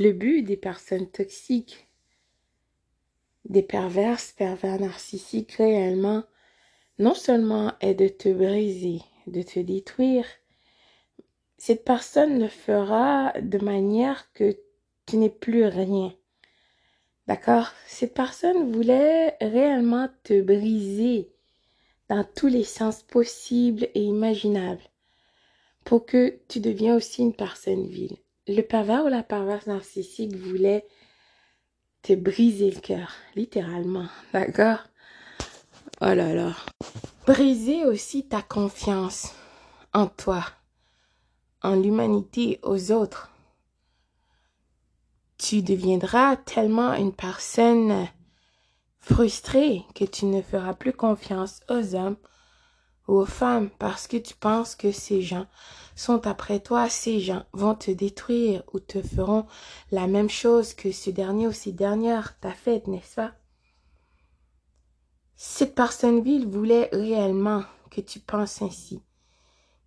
Le but des personnes toxiques, des perverses, pervers narcissiques réellement, non seulement est de te briser, de te détruire, cette personne le fera de manière que tu n'es plus rien. D'accord? Cette personne voulait réellement te briser dans tous les sens possibles et imaginables pour que tu deviens aussi une personne vile. Le pervers ou la perverse narcissique voulait te briser le cœur, littéralement. D'accord? Oh là là. Briser aussi ta confiance en toi, en l'humanité, aux autres. Tu deviendras tellement une personne frustrée que tu ne feras plus confiance aux hommes aux femmes parce que tu penses que ces gens sont après toi, ces gens vont te détruire ou te feront la même chose que ce dernier ou ces dernières. T'a fait, n'est-ce pas? Cette personne ville voulait réellement que tu penses ainsi,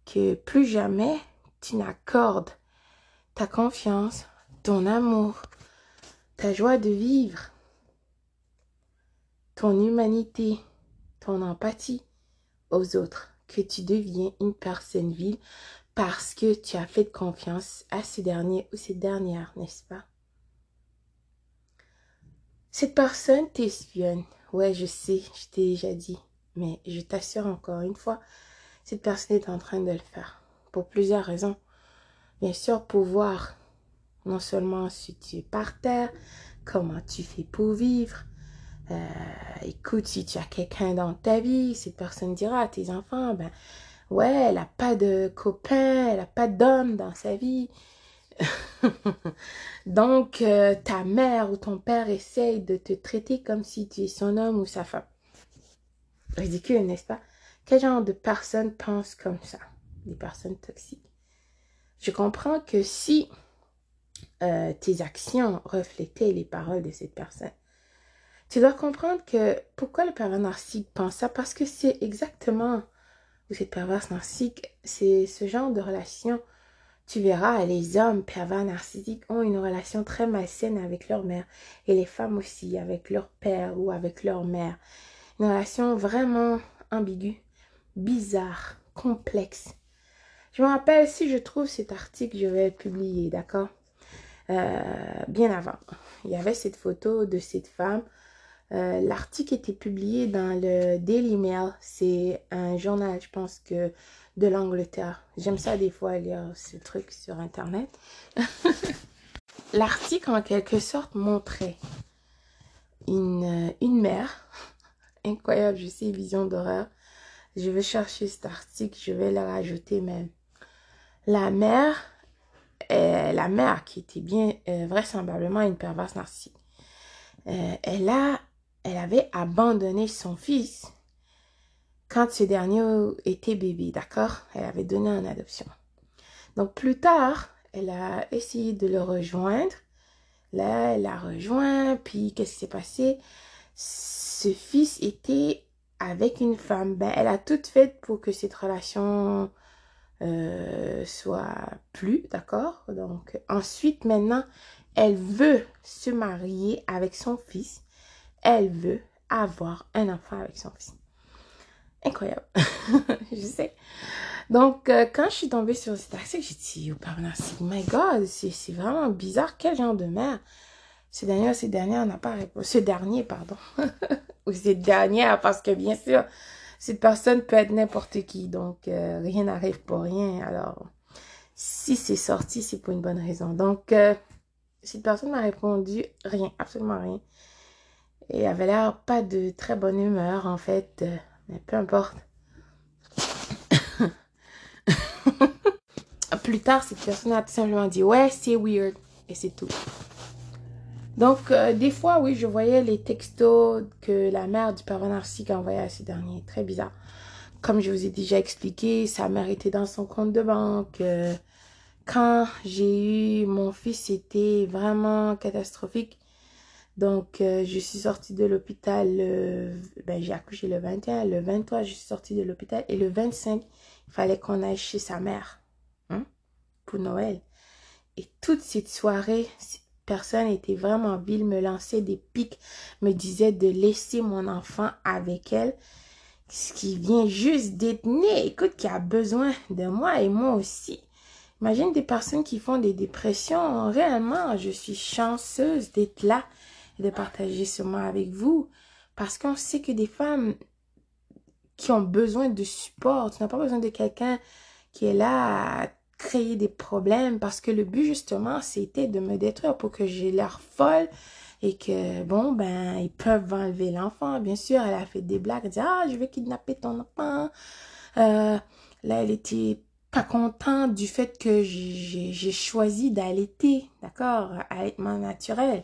que plus jamais tu n'accordes ta confiance, ton amour, ta joie de vivre, ton humanité, ton empathie aux autres, que tu deviens une personne vile parce que tu as fait confiance à ces derniers ou ces dernières, n'est-ce pas? Cette personne t'espionne. Ouais, je sais, je t'ai déjà dit. Mais je t'assure encore une fois, cette personne est en train de le faire. Pour plusieurs raisons. Bien sûr, pour voir non seulement si tu es par terre, comment tu fais pour vivre. Euh, écoute, si tu as quelqu'un dans ta vie, cette personne dira à tes enfants, ben, ouais, elle n'a pas de copain, elle n'a pas d'homme dans sa vie. Donc, euh, ta mère ou ton père essaye de te traiter comme si tu es son homme ou sa femme. Ridicule, n'est-ce pas? Quel genre de personnes pensent comme ça? Des personnes toxiques. Je comprends que si euh, tes actions reflétaient les paroles de cette personne, tu dois comprendre que pourquoi le pervers narcissique pense ça? Parce que c'est exactement ou cette perverse narcissique, c'est ce genre de relation. Tu verras, les hommes pervers narcissiques ont une relation très malsaine avec leur mère et les femmes aussi avec leur père ou avec leur mère. Une relation vraiment ambiguë, bizarre, complexe. Je me rappelle, si je trouve cet article, je vais le publier, d'accord? Euh, Bien avant. Il y avait cette photo de cette femme euh, l'article était publié dans le Daily Mail. C'est un journal, je pense que de l'Angleterre. J'aime ça des fois lire ce truc sur Internet. L'article, en quelque sorte, montrait une, une mère. Incroyable, je sais, vision d'horreur. Je vais chercher cet article, je vais le rajouter même. La mère, euh, la mère qui était bien euh, vraisemblablement une perverse narcissique, elle a elle avait abandonné son fils quand ce dernier était bébé, d'accord? Elle avait donné en adoption. Donc plus tard, elle a essayé de le rejoindre. Là, elle l'a rejoint, puis qu'est-ce qui s'est passé? Ce fils était avec une femme. Ben, elle a tout fait pour que cette relation euh, soit plus, d'accord? Donc ensuite, maintenant, elle veut se marier avec son fils elle veut avoir un enfant avec son fils. Incroyable. je sais. Donc, euh, quand je suis tombée sur cet article, j'ai dit, oh, my God, c'est vraiment bizarre. Quel genre de mère? Ce dernier, ce dernier n'a pas répondu. Ce dernier, pardon. Ou cette dernière, parce que bien sûr, cette personne peut être n'importe qui. Donc, euh, rien n'arrive pour rien. Alors, si c'est sorti, c'est pour une bonne raison. Donc, euh, cette personne m'a répondu rien, absolument rien. Et avait l'air pas de très bonne humeur, en fait. Mais peu importe. Plus tard, cette personne a tout simplement dit Ouais, c'est weird. Et c'est tout. Donc, euh, des fois, oui, je voyais les textos que la mère du pervers narcissique envoyait à ces derniers. Très bizarre. Comme je vous ai déjà expliqué, sa mère était dans son compte de banque. Euh, quand j'ai eu mon fils, c'était vraiment catastrophique. Donc, euh, je suis sortie de l'hôpital, ben, j'ai accouché le 21, le 23, je suis sortie de l'hôpital et le 25, il fallait qu'on aille chez sa mère hein, pour Noël. Et toute cette soirée, personne était vraiment vile, me lançait des pics, me disait de laisser mon enfant avec elle, ce qui vient juste détenir, écoute, qui a besoin de moi et moi aussi. Imagine des personnes qui font des dépressions. Réellement, je suis chanceuse d'être là et de partager ce moment avec vous. Parce qu'on sait que des femmes qui ont besoin de support, tu n'as pas besoin de quelqu'un qui est là à créer des problèmes parce que le but justement c'était de me détruire pour que j'ai l'air folle et que bon ben ils peuvent enlever l'enfant bien sûr. Elle a fait des blagues elle dit ah je vais kidnapper ton enfant. Euh, là elle était pas contente du fait que j'ai choisi d'allaiter d'accord allaitement naturel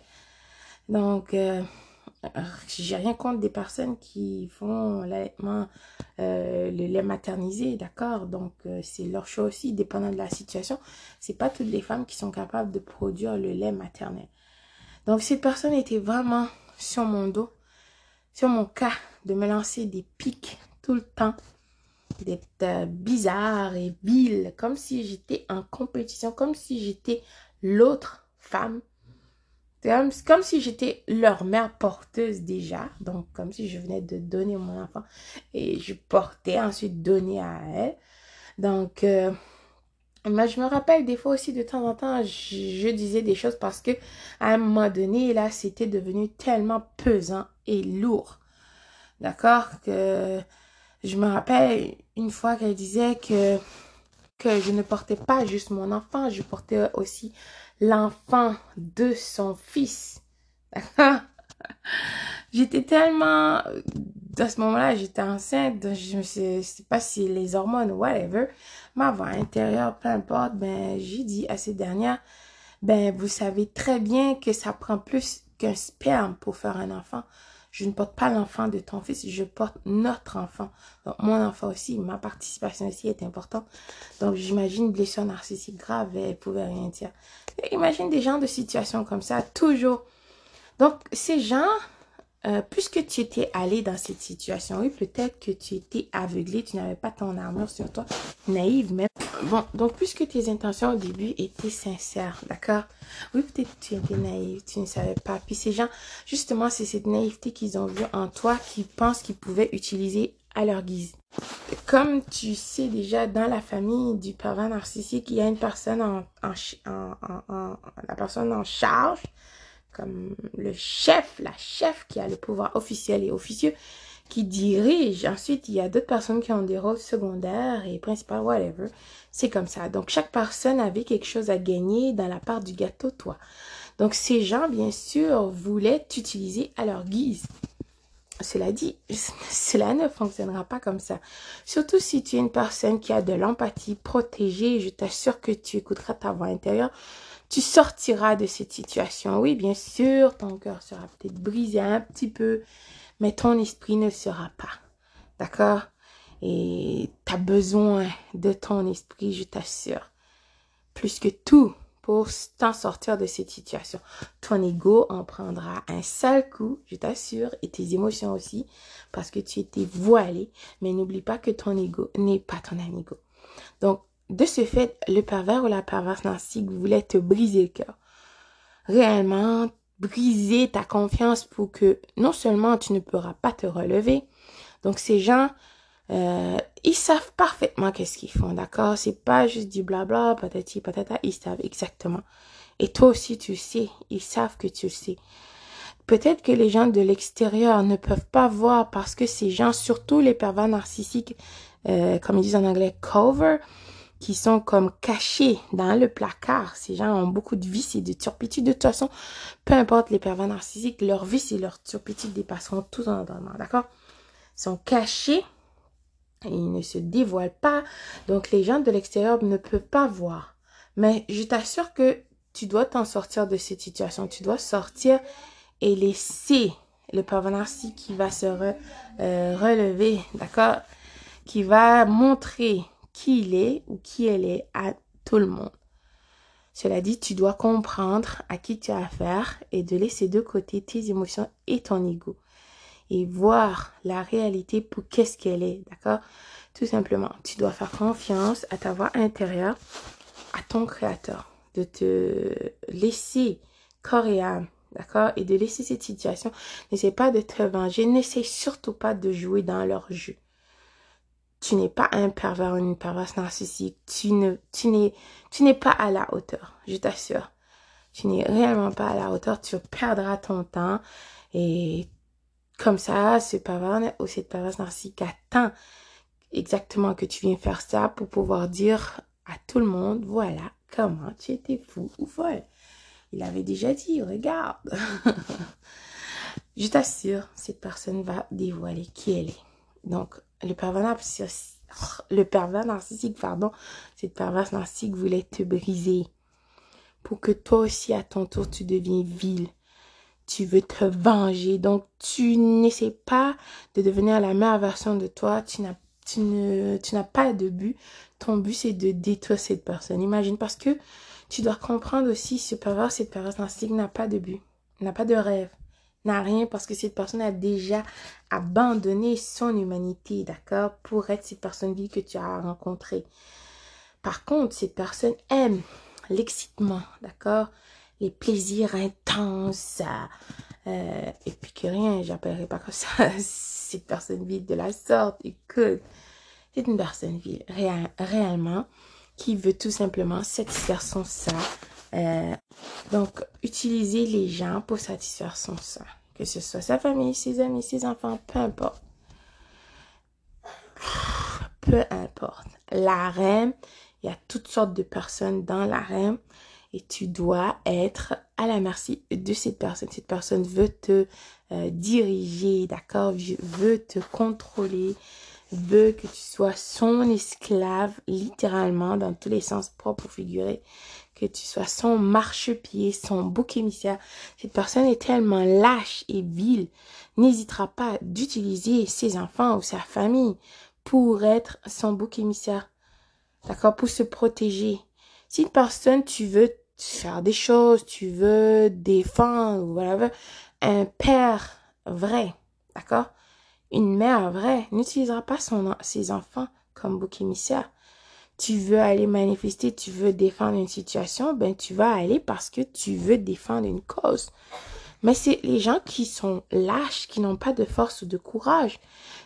donc euh, j'ai rien contre des personnes qui font euh, le lait maternisé, d'accord? Donc, euh, c'est leur choix aussi, dépendant de la situation. C'est pas toutes les femmes qui sont capables de produire le lait maternel. Donc, cette personne était vraiment sur mon dos, sur mon cas, de me lancer des pics tout le temps, d'être euh, bizarre et vile, comme si j'étais en compétition, comme si j'étais l'autre femme comme, si j'étais leur mère porteuse déjà. Donc, comme si je venais de donner mon enfant et je portais ensuite donner à elle. Donc, euh, mais je me rappelle des fois aussi de temps en temps, je, disais des choses parce que à un moment donné, là, c'était devenu tellement pesant et lourd. D'accord? Que je me rappelle une fois qu'elle disait que, que je ne portais pas juste mon enfant, je portais aussi l'enfant de son fils. j'étais tellement... À ce moment-là, j'étais enceinte. Je ne sais pas si les hormones ou whatever. Ma voix intérieure, peu importe. Ben, j'ai dit à ces dernières, ben, vous savez très bien que ça prend plus qu'un sperme pour faire un enfant. Je ne porte pas l'enfant de ton fils, je porte notre enfant. Donc, mon enfant aussi, ma participation aussi est importante. Donc, j'imagine blessure narcissique grave, elle pouvait rien dire. imagine des gens de situation comme ça, toujours. Donc, ces gens, euh, puisque tu étais allé dans cette situation, oui, peut-être que tu étais aveuglé, tu n'avais pas ton armure sur toi, naïve même. Bon, donc puisque tes intentions au début étaient sincères, d'accord? Oui, peut-être tu étais naïve, tu ne savais pas. Puis ces gens, justement, c'est cette naïveté qu'ils ont vue en toi qu'ils pensent qu'ils pouvaient utiliser à leur guise. Comme tu sais déjà, dans la famille du pervers narcissique, il y a une personne en, la personne en charge, comme le chef, la chef qui a le pouvoir officiel et officieux, dirige. Ensuite, il y a d'autres personnes qui ont des rôles secondaires et principaux, whatever. C'est comme ça. Donc, chaque personne avait quelque chose à gagner dans la part du gâteau, toi. Donc, ces gens, bien sûr, voulaient t'utiliser à leur guise. Cela dit, cela ne fonctionnera pas comme ça. Surtout si tu es une personne qui a de l'empathie protégée, je t'assure que tu écouteras ta voix intérieure. Tu sortiras de cette situation. Oui, bien sûr, ton cœur sera peut-être brisé un petit peu, mais ton esprit ne sera pas. D'accord? Et tu as besoin de ton esprit, je t'assure. Plus que tout pour t'en sortir de cette situation. Ton ego en prendra un sale coup, je t'assure, et tes émotions aussi, parce que tu étais voilé. Mais n'oublie pas que ton ego n'est pas ton amigo. Donc, de ce fait, le pervers ou la perverse narcissique voulait te briser le cœur. Réellement, briser ta confiance pour que non seulement tu ne pourras pas te relever, donc ces gens, euh, ils savent parfaitement qu'est-ce qu'ils font, d'accord? C'est pas juste du blabla, patati patata, ils savent exactement. Et toi aussi tu sais, ils savent que tu sais. Peut-être que les gens de l'extérieur ne peuvent pas voir parce que ces gens, surtout les pervers narcissiques, euh, comme ils disent en anglais, cover, qui sont comme cachés dans le placard. Ces gens ont beaucoup de vices et de turpitudes. De toute façon, peu importe les pervers narcissiques, leurs vices et leurs turpitudes dépasseront tout en entendement, d'accord? Ils sont cachés ils ne se dévoilent pas. Donc, les gens de l'extérieur ne peuvent pas voir. Mais je t'assure que tu dois t'en sortir de cette situation. Tu dois sortir et laisser le pervers narcissique qui va se euh, relever, d'accord? Qui va montrer qui il est ou qui elle est à tout le monde. Cela dit, tu dois comprendre à qui tu as affaire et de laisser de côté tes émotions et ton ego et voir la réalité pour qu'est-ce qu'elle est, d'accord? Tout simplement, tu dois faire confiance à ta voix intérieure, à ton créateur, de te laisser corps et âme. D'accord? Et de laisser cette situation. N'essaie pas de te venger. N'essaie surtout pas de jouer dans leur jeu. Tu n'es pas un pervers ou une perverse narcissique. Tu ne, tu n'es, tu n'es pas à la hauteur. Je t'assure. Tu n'es réellement pas à la hauteur. Tu perdras ton temps. Et comme ça, ce pervers ou cette perverse narcissique attend exactement que tu viens faire ça pour pouvoir dire à tout le monde, voilà comment tu étais fou ou folle. Il avait déjà dit, regarde. Je t'assure, cette personne va dévoiler qui elle est. Donc, le pervers narcissique, pardon, cette perverse narcissique voulait te briser pour que toi aussi, à ton tour, tu deviens vil. Tu veux te venger. Donc, tu n'essaies pas de devenir la meilleure version de toi. Tu n'as tu ne tu n'as pas de but. Ton but, c'est de détruire cette personne. Imagine, parce que tu dois comprendre aussi, ce pervers, cette narcissique n'a pas de but, n'a pas de rêve, n'a rien parce que cette personne a déjà abandonné son humanité, d'accord, pour être cette personne vie que tu as rencontrée. Par contre, cette personne aime l'excitement, d'accord, les plaisirs intenses, euh, et puis que rien, j'appellerai pas comme ça cette personne vide de la sorte. Écoute, c'est une personne vide, réellement qui veut tout simplement satisfaire son sein. Euh, donc, utiliser les gens pour satisfaire son sein. Que ce soit sa famille, ses amis, ses enfants, peu importe. Peu importe. La reine, il y a toutes sortes de personnes dans la reine et tu dois être à la merci de cette personne. Cette personne veut te euh, diriger, d'accord, veut te contrôler, veut que tu sois son esclave, littéralement, dans tous les sens propres ou figurés, que tu sois son marchepied, son bouc émissaire. Cette personne est tellement lâche et vile, n'hésitera pas d'utiliser ses enfants ou sa famille pour être son bouc émissaire, d'accord, pour se protéger. Si une personne, tu veux faire des choses, tu veux défendre, voilà, un père vrai, d'accord, une mère vraie n'utilisera pas son, ses enfants comme bouc émissaire. Tu veux aller manifester, tu veux défendre une situation, ben tu vas aller parce que tu veux défendre une cause. Mais c'est les gens qui sont lâches, qui n'ont pas de force ou de courage,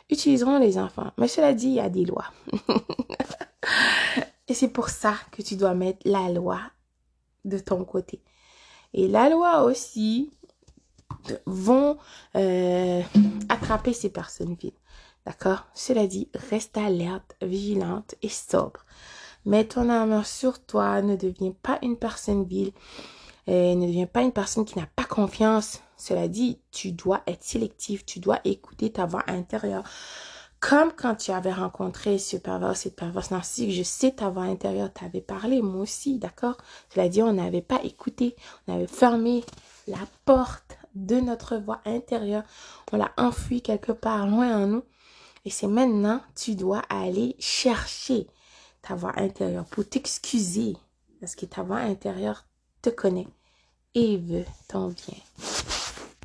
utiliseront les enfants. Mais cela dit, il y a des lois. Et c'est pour ça que tu dois mettre la loi de ton côté. Et la loi aussi vont euh, attraper ces personnes vides. D'accord? Cela dit, reste alerte, vigilante et sobre. Mets ton armure sur toi, ne deviens pas une personne vile, et ne deviens pas une personne qui n'a pas confiance. Cela dit, tu dois être sélectif, tu dois écouter ta voix intérieure. Comme quand tu avais rencontré ce pervers, cette perverse narcissique, je sais ta voix intérieure t'avait parlé, moi aussi, d'accord? Cela dit, on n'avait pas écouté, on avait fermé la porte de notre voix intérieure. On l'a enfui quelque part loin en nous. Et c'est maintenant, tu dois aller chercher ta voix intérieure pour t'excuser. Parce que ta voix intérieure te connaît et veut ton bien.